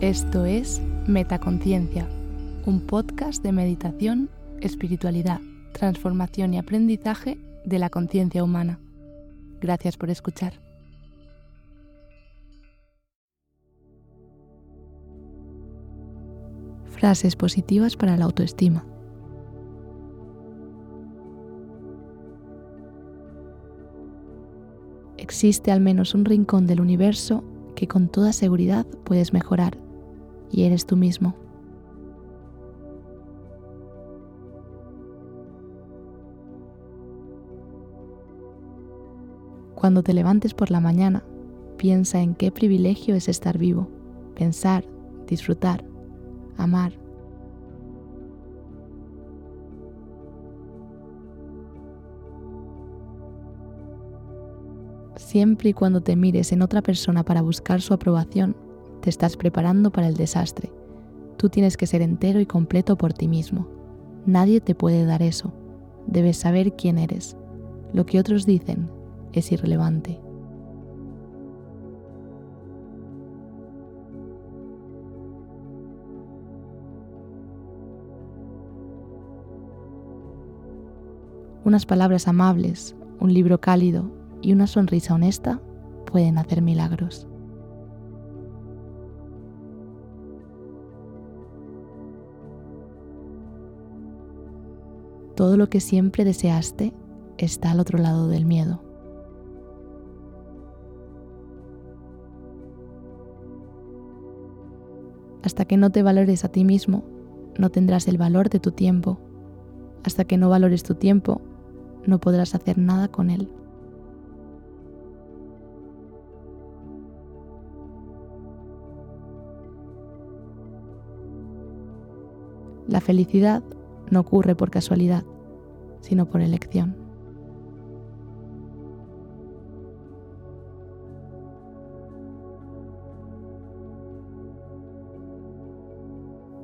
Esto es Metaconciencia, un podcast de meditación, espiritualidad, transformación y aprendizaje de la conciencia humana. Gracias por escuchar. Frases positivas para la autoestima. Existe al menos un rincón del universo que con toda seguridad puedes mejorar y eres tú mismo. Cuando te levantes por la mañana, piensa en qué privilegio es estar vivo, pensar, disfrutar, amar. Siempre y cuando te mires en otra persona para buscar su aprobación, te estás preparando para el desastre. Tú tienes que ser entero y completo por ti mismo. Nadie te puede dar eso. Debes saber quién eres. Lo que otros dicen es irrelevante. Unas palabras amables, un libro cálido y una sonrisa honesta pueden hacer milagros. Todo lo que siempre deseaste está al otro lado del miedo. Hasta que no te valores a ti mismo, no tendrás el valor de tu tiempo. Hasta que no valores tu tiempo, no podrás hacer nada con él. La felicidad no ocurre por casualidad, sino por elección.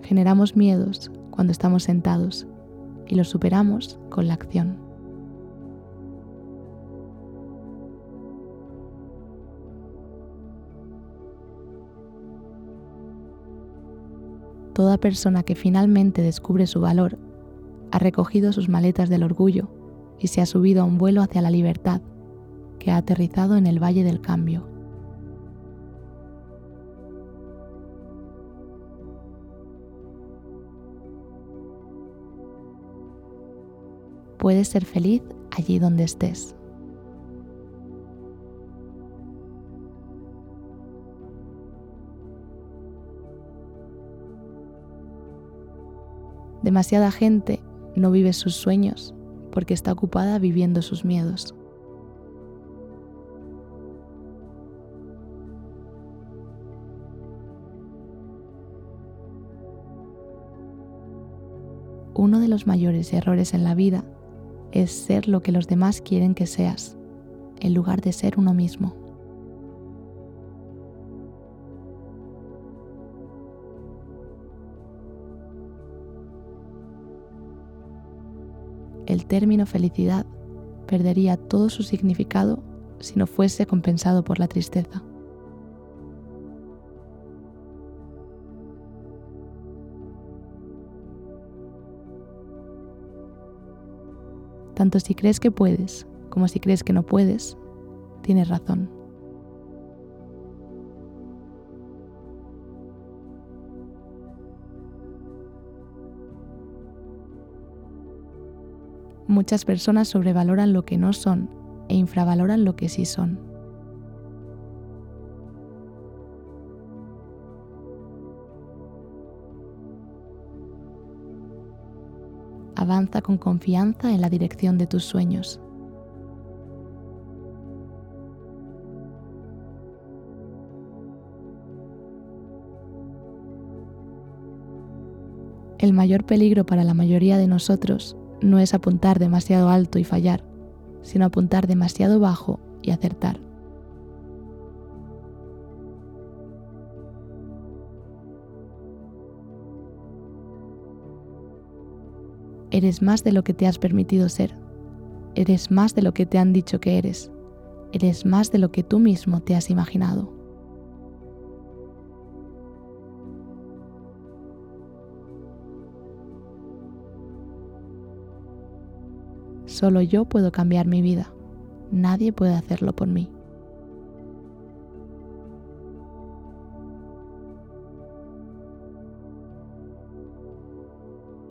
Generamos miedos cuando estamos sentados y los superamos con la acción. Toda persona que finalmente descubre su valor ha recogido sus maletas del orgullo y se ha subido a un vuelo hacia la libertad, que ha aterrizado en el Valle del Cambio. Puedes ser feliz allí donde estés. Demasiada gente no vive sus sueños porque está ocupada viviendo sus miedos. Uno de los mayores errores en la vida es ser lo que los demás quieren que seas, en lugar de ser uno mismo. El término felicidad perdería todo su significado si no fuese compensado por la tristeza. Tanto si crees que puedes como si crees que no puedes, tienes razón. Muchas personas sobrevaloran lo que no son e infravaloran lo que sí son. Avanza con confianza en la dirección de tus sueños. El mayor peligro para la mayoría de nosotros no es apuntar demasiado alto y fallar, sino apuntar demasiado bajo y acertar. Eres más de lo que te has permitido ser. Eres más de lo que te han dicho que eres. Eres más de lo que tú mismo te has imaginado. Solo yo puedo cambiar mi vida. Nadie puede hacerlo por mí.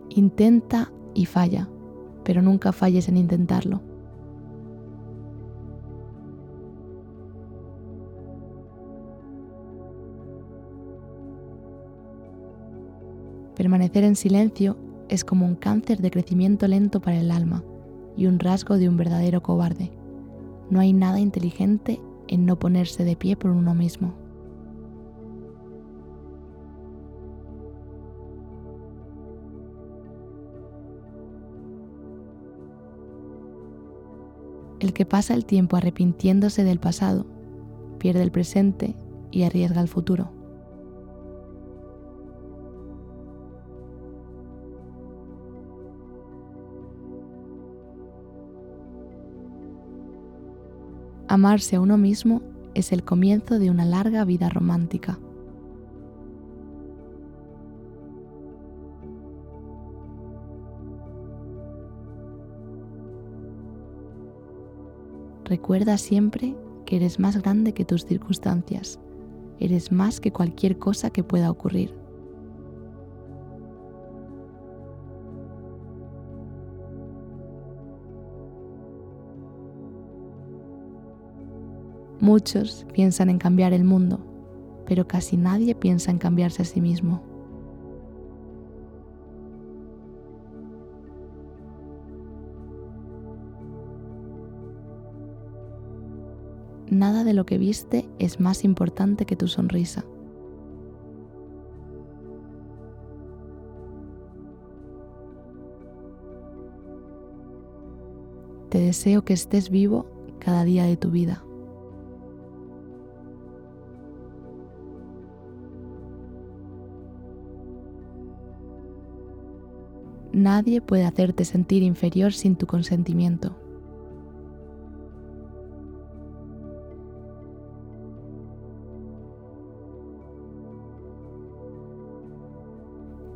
Intenta y falla, pero nunca falles en intentarlo. Permanecer en silencio es como un cáncer de crecimiento lento para el alma y un rasgo de un verdadero cobarde. No hay nada inteligente en no ponerse de pie por uno mismo. El que pasa el tiempo arrepintiéndose del pasado, pierde el presente y arriesga el futuro. Amarse a uno mismo es el comienzo de una larga vida romántica. Recuerda siempre que eres más grande que tus circunstancias, eres más que cualquier cosa que pueda ocurrir. Muchos piensan en cambiar el mundo, pero casi nadie piensa en cambiarse a sí mismo. Nada de lo que viste es más importante que tu sonrisa. Te deseo que estés vivo cada día de tu vida. Nadie puede hacerte sentir inferior sin tu consentimiento.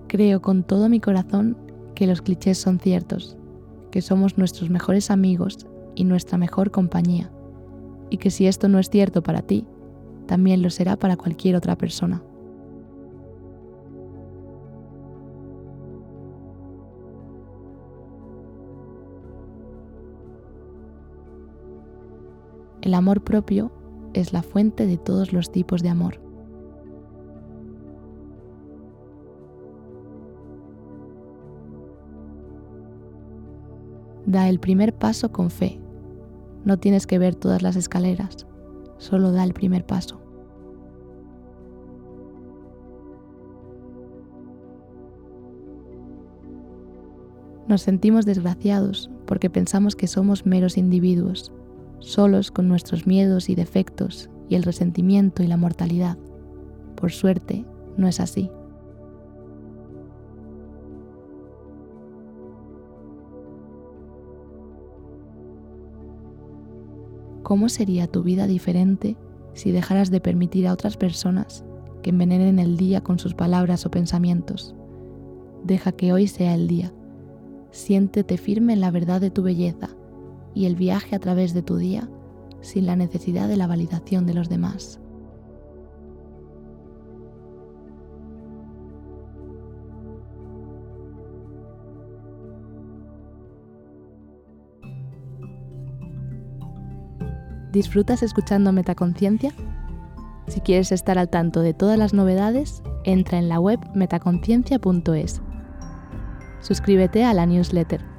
Creo con todo mi corazón que los clichés son ciertos, que somos nuestros mejores amigos y nuestra mejor compañía, y que si esto no es cierto para ti, también lo será para cualquier otra persona. El amor propio es la fuente de todos los tipos de amor. Da el primer paso con fe. No tienes que ver todas las escaleras, solo da el primer paso. Nos sentimos desgraciados porque pensamos que somos meros individuos solos con nuestros miedos y defectos y el resentimiento y la mortalidad. Por suerte, no es así. ¿Cómo sería tu vida diferente si dejaras de permitir a otras personas que envenenen el día con sus palabras o pensamientos? Deja que hoy sea el día. Siéntete firme en la verdad de tu belleza y el viaje a través de tu día sin la necesidad de la validación de los demás. ¿Disfrutas escuchando Metaconciencia? Si quieres estar al tanto de todas las novedades, entra en la web metaconciencia.es. Suscríbete a la newsletter